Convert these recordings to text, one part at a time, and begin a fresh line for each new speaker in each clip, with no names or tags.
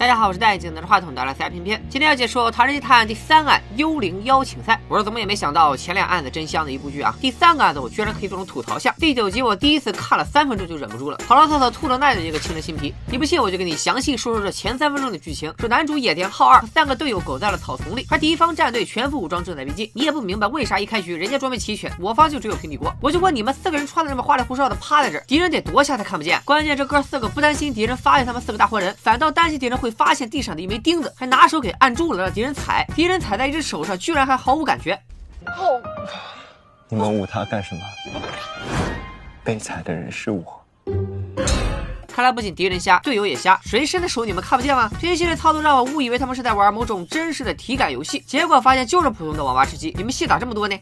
大家好，我是戴眼镜拿着话筒的来三片片。今天要解说《唐人街探案》第三案“幽灵邀请赛”。我是怎么也没想到前两案子真香的一部剧啊！第三个案子我居然可以做成吐槽下。第九集我第一次看了三分钟就忍不住了，跑到厕所吐了那样一个青春新皮。你不信我就给你详细说说这前三分钟的剧情。说男主野田浩二和三个队友苟在了草丛里，而敌方战队全副武装正在逼近。你也不明白为啥一开局人家装备齐全，我方就只有平底锅。我就问你们四个人穿的这么花里胡哨的趴在这，敌人得多瞎才看不见？关键这哥四个不担心敌人发现他们四个大活人，反倒担心敌人会发现地上的一。枚钉子，还拿手给按住了，让敌人踩。敌人踩在一只手上，居然还毫无感觉。
哦，你们捂他干什么？被踩的人是我。
看来不仅敌人瞎，队友也瞎。谁伸的手你们看不见吗？这一系列操作让我误以为他们是在玩某种真实的体感游戏，结果发现就是普通的网吧吃鸡。你们戏咋这么多呢？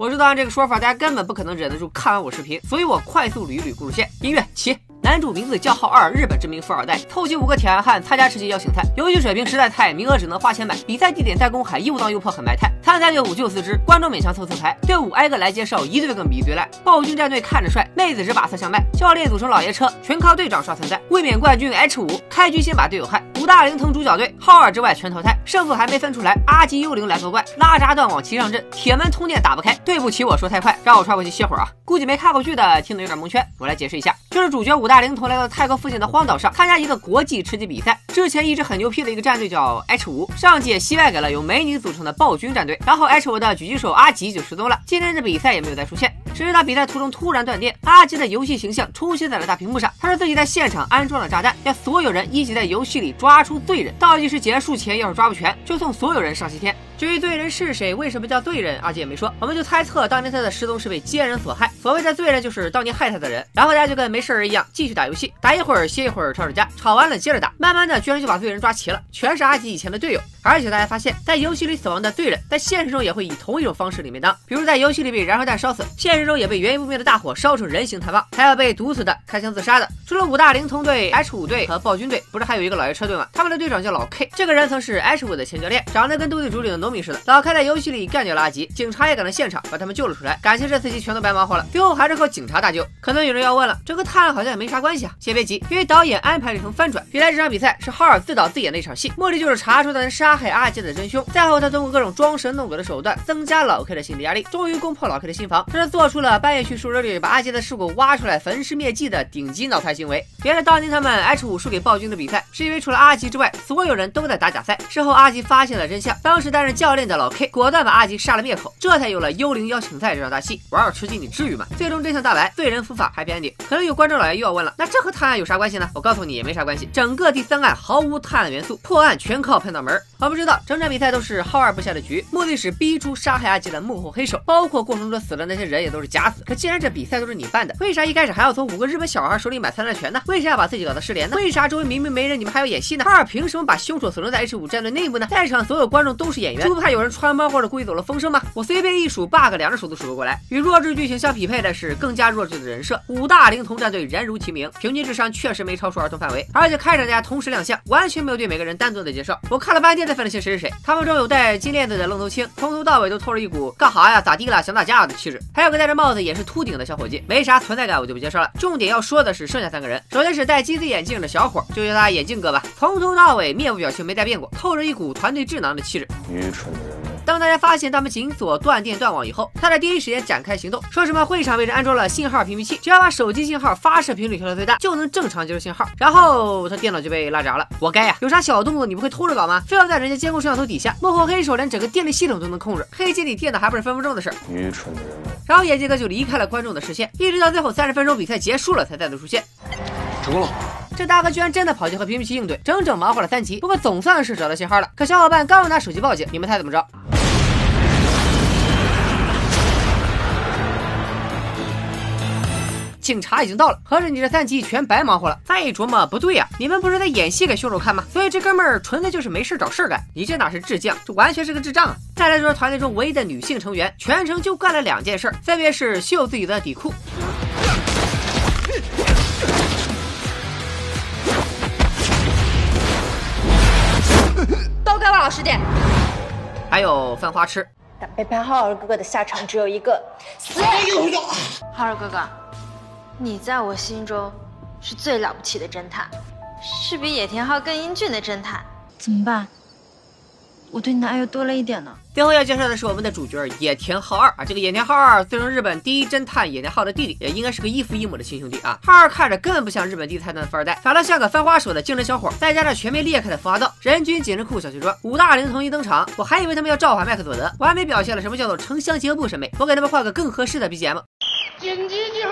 我知道按这个说法，大家根本不可能忍得住看完我视频，所以我快速捋一捋故事线。音乐起。男主名字叫浩二，日本知名富二代，凑齐五个铁汉汉参加吃鸡邀请赛。游戏水平实在菜，名额只能花钱买。比赛地点在公海，又脏又破，很埋汰。参赛队伍就四支，观众勉强凑凑牌。队伍挨个来介绍，一队更比一队烂。暴君战队看着帅，妹子只把色相卖。教练组成老爷车，全靠队长刷存在。卫冕冠军 H 五，开局先把队友害。五大灵童主角队，浩二之外全淘汰。胜负还没分出来，阿吉幽灵来作怪，拉闸断网齐上阵。铁门通电打不开，对不起我说太快，让我穿回去歇会儿啊。估计没看过剧的听得有点蒙圈，我来解释一下，就是主角五大灵童来到泰国附近的荒岛上参加一个国际吃鸡比赛。之前一直很牛批的一个战队叫 H 五，上届惜败给了由美女组成的暴君战队，然后 H 五的狙击手阿吉就失踪了，今天的比赛也没有再出现。谁知道比赛途中突然断电，阿吉的游戏形象出现在了大屏幕上。他说自己在现场安装了炸弹，要所有人一起在游戏里抓出罪人。倒计时结束前要是抓不全，就送所有人上西天。至于罪人是谁，为什么叫罪人，阿吉也没说。我们就猜测当年他的失踪是被奸人所害。所谓的罪人就是当年害他的人。然后大家就跟没事人一样继续打游戏，打一会儿歇一会儿，吵吵架，吵完了接着打。慢慢的，居然就把罪人抓齐了，全是阿吉以前的队友。而且大家发现，在游戏里死亡的罪人，在现实中也会以同一种方式里面当，比如在游戏里被燃烧弹烧死，现实中也被原因不明的大火烧成人形炭棒，还有被毒死的、开枪自杀的。除了五大灵童队、H 五队和暴君队，不是还有一个老爷车队吗？他们的队长叫老 K，这个人曾是 H 五的前教练，长得跟斗地主里的农民似的。老 K 在游戏里干掉了阿吉，警察也赶到现场把他们救了出来。感情这次集全都白忙活了，最后还是靠警察搭救。可能有人要问了，这和探案好像也没啥关系啊？先别急，因为导演安排了一层翻转。原来这场比赛是浩尔自导自演的一场戏，目的就是查出他杀害阿吉的真凶。再后他通过各种装神弄鬼的手段，增加老 K 的心理压力，终于攻破老 K 的心房，这是做出了半夜去树林里把阿吉的尸骨挖出来焚尸灭迹的顶级脑残行为。原来当年他们 H 五输给暴君的比赛，是因为除了阿吉之外，所有人都在打假赛。事后阿吉发现了真相，当时担任教练的老 K 果断把阿吉杀了灭口，这才有了幽灵邀请赛这场大戏。玩儿吃鸡你至于吗？最终真相大白，罪人伏法，happy ending。可能有观众老爷又要问了，那这和探案有啥关系呢？我告诉你也没啥关系，整个第三案毫无探案元素，破案全靠碰脑门。我不知道，整场比赛都是浩二布下的局，目的是逼出杀害阿吉的幕后黑手，包括过程中死的那些人也都是假死。可既然这比赛都是你办的，为啥一开始还要从五个日本小孩手里买参赛权呢？为啥要把自己搞得失联呢？为啥周围明明没人，你们还要演戏呢？浩二凭什么把凶手锁定在 H 五战队内部呢？在场所有观众都是演员，不怕有人穿帮或者故意走了风声吗？我随便一数 bug，两只手都数不过来。与弱智剧情相匹配的是更加弱智的人设，五大灵童战队人如其名，平均智商确实没超出儿童范围，而且开场大家同时亮相，完全没有对每个人单独的介绍。我看了半天才分得清谁是谁。他们中有戴金链子的愣头青，从头到尾都透着一股干哈呀、咋地了、想打架的气质。还有个戴着帽子也是秃顶的小伙计，没啥存在感，我就不介绍了。重点要说的是剩下三个人，首先是戴金丝眼镜的小伙，就叫他眼镜哥吧，从头到尾面部表情没改变过，透着一股团队智囊的气质。当大家发现他们紧锁断电断网以后，他在第一时间展开行动，说什么会场位置安装了信号屏蔽器，只要把手机信号发射频率调到最大，就能正常接收信号。然后他电脑就被拉闸了，活该呀！有啥小动作你不会偷着搞吗？非要在人家监控摄像头底下，幕后黑手连整个电力系统都能控制，黑进你电脑还不是分分钟的事儿？
愚蠢的人。
然后眼镜哥就离开了观众的视线，一直到最后三十分钟比赛结束了才再度出现。
成功了。
这大哥居然真的跑去和屏蔽器应对，整整忙活了三集。不过总算是找到信号了。可小伙伴刚要拿手机报警，你们猜怎么着？警察已经到了，合着你这三集全白忙活了。再一琢磨，不对呀，你们不是在演戏给凶手看吗？所以这哥们儿纯粹就是没事找事干。你这哪是智将，这完全是个智障啊！再来说团队中唯一的女性成员，全程就干了两件事，分别是秀自己的底裤。
老实点！
还有犯花痴。
但背叛浩儿哥哥的下场只有一个死。
浩儿哥哥，你在我心中是最了不起的侦探，是比野田昊更英俊的侦探。
怎么办？我对男友多了一点呢。
最后要介绍的是我们的主角野田昊二啊，这个野田昊二自称日本第一侦探野田昊的弟弟，也应该是个异父异母的亲兄弟啊。昊二看着根本不像日本第一财团的富二代，反倒像个翻花手的精神小伙，再加上全面裂开的浮华道，人均紧身裤小西装，五大龄童一登场，我还以为他们要召唤麦克佐德，完美表现了什么叫做城乡结合部审美。我给他们换个更合适的 BGM。
紧急集合！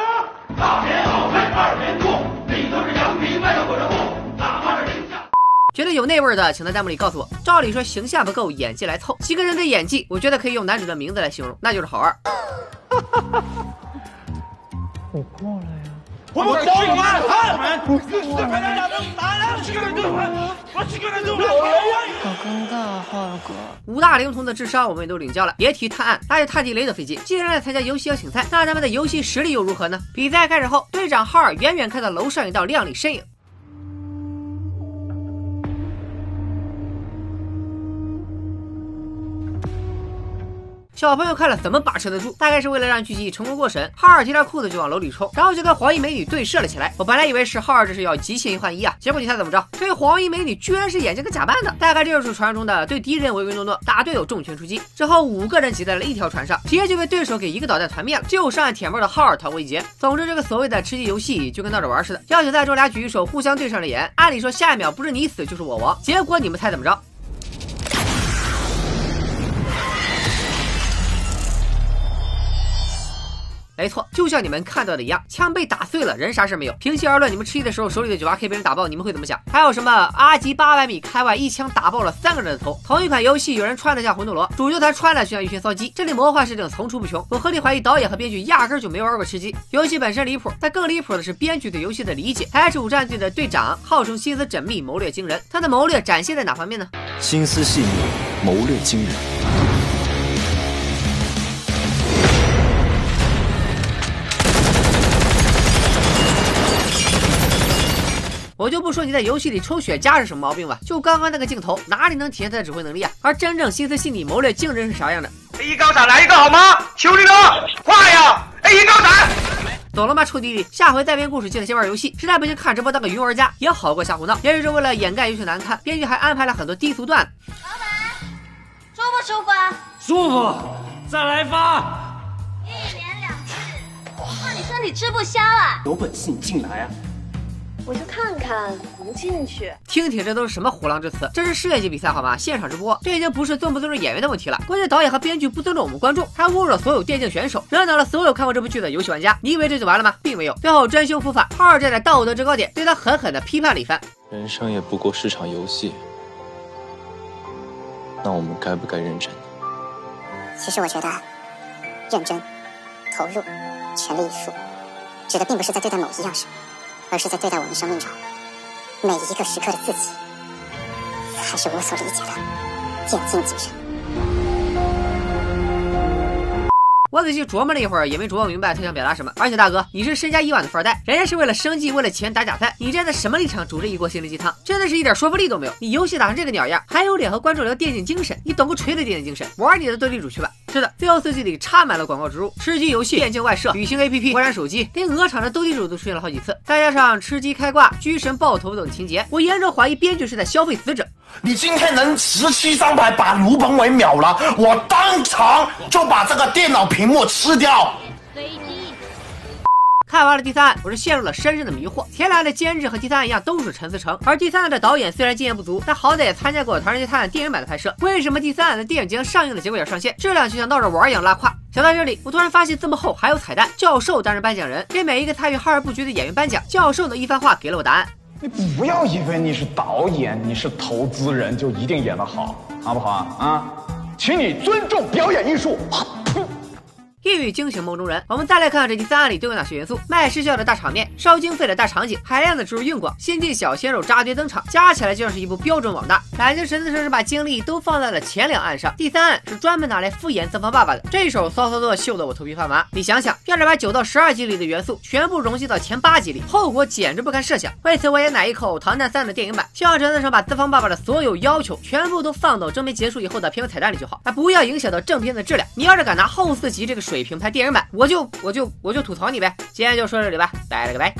大棉袄配二棉裤，里头是羊皮卖的火车货，哪怕是零下。
觉得有那味儿的，请在弹幕里告诉我。照理说形象不够，演技来凑。几个人的演技，我觉得可以用男主的名字来形容，那就是好二。
我过来呀、
我们去你妈！我去快点两个打两去个对我，我去个对我。
好尴尬啊，浩哥。
五大灵童的智商我们也都领教了，别提探案，还有探地雷的飞机。既然来参加游戏邀请赛，那咱们的游戏实力又如何呢？比赛开始后，队长浩尔远远看到楼上一道亮丽身影。小朋友看了怎么把持得住？大概是为了让剧集成功过审，浩二提着裤子就往楼里冲，然后就跟黄衣美女对射了起来。我本来以为是浩二这是要集情一换一啊，结果你猜怎么着？这黄衣美女居然是演这个假扮的，大概这就是传说中的对敌人唯唯诺诺，打队友重拳出击。之后五个人挤在了一条船上，直接就被对手给一个导弹团灭了，只有上岸舔沫的浩二逃过一劫。总之，这个所谓的吃鸡游戏就跟闹着玩似的。邀请赛中俩举手互相对上了眼，按理说下一秒不是你死就是我亡，结果你们猜怎么着？没错，就像你们看到的一样，枪被打碎了，人啥事没有。平心而论，你们吃鸡的时候手里的九八 K 被人打爆，你们会怎么想？还有什么阿吉八百米开外一枪打爆了三个人的头？同一款游戏，有人穿的像魂斗罗，主角团穿的就像一群骚鸡，这里魔幻设定层出不穷。我合理怀疑导演和编剧压根就没玩过吃鸡。游戏本身离谱，但更离谱的是编剧对游戏的理解。台主战队的队长号称心思缜密，谋略惊人，他的谋略展现在哪方面呢？
心思细腻，谋略惊人。
我就不说你在游戏里抽雪茄是什么毛病吧，就刚刚那个镜头，哪里能体现他的指挥能力啊？而真正心思细腻、谋略竞争是啥样的
？A 一高闪来一个好吗？求你了，快呀！A 一高闪。
懂了吗，臭弟弟？下回再编故事记得先玩游戏，实在不行看直播当个云玩家也好过瞎胡闹。也许是为了掩盖游戏难看，编剧还安排了很多低俗段子。
舒不舒服啊？
舒服，再来发。
一连两次，怕你身体吃不消啊？
有本事你进来啊！
我就看看，不进去。
听听这都是什么虎狼之词？这是世界级比赛好吗？现场直播，这已经不是尊不尊重演员的问题了，关键导演和编剧不尊重我们观众，还侮辱了所有电竞选手，惹恼了所有看过这部剧的游戏玩家。你以为这就完了吗？并没有，最后真修伏法，浩二站在道德制高点，对他狠狠的批判了一番。
人生也不过是场游戏，那我们该不该认真？
其实我觉得，认真、投入、全力以赴，指的并不是在对待某一样事，而是在对待我们生命中每一个时刻的自己，才是我所理解的电竞精神。
我仔细琢磨了一会儿，也没琢磨明白他想表达什么。而且大哥，你是身家亿万的富二代，人家是为了生计、为了钱打假赛，你站在什么立场煮这一锅心灵鸡汤？真的是一点说服力都没有。你游戏打成这个鸟样，还有脸和观众聊电竞精神？你懂个锤的电竞精神？玩你的斗地主去吧！是的，最后四季里插满了广告植入，吃鸡游戏、电竞外设、旅行 APP、国产手机，连鹅厂的斗地主都出现了好几次，再加上吃鸡开挂、狙神爆头等情节，我严重怀疑编剧是在消费死者。
你今天能十七张牌把卢本伟秒了，我当场就把这个电脑屏幕吃掉。
看完了第三案，我是陷入了深深的迷惑。前两案的监制和第三案一样，都是陈思诚，而第三案的导演虽然经验不足，但好歹也参加过《唐人街探案》电影版的拍摄。为什么第三案的电影即将上映的节骨眼上线，质量就像闹着玩一样拉胯？想到这里，我突然发现字幕后还有彩蛋，教授担任颁奖人，给每一个参与浩然布局的演员颁奖。教授的一番话给了我答案。
你不要以为你是导演，你是投资人就一定演得好，好不好啊？啊，请你尊重表演艺术。
一语惊醒梦中人。我们再来看看这第三案里都有哪些元素：卖失效的大场面、烧经费的大场景、海量的植入硬广、新晋小鲜肉扎堆登场，加起来就像是一部标准网大。感觉陈思诚是把精力都放在了前两案上，第三案是专门拿来敷衍资方爸爸的。这一手骚操作秀得我头皮发麻。你想想，要是把九到十二集里的元素全部融进到前八集里，后果简直不堪设想。为此，我也奶一口《唐探三》的电影版，希望陈思诚把资方爸爸的所有要求全部都放到正片结束以后的片尾彩蛋里就好，啊，不要影响到正片的质量。你要是敢拿后四集这个水平拍电影版，我就我就我就吐槽你呗！今天就说这里吧，拜了个拜。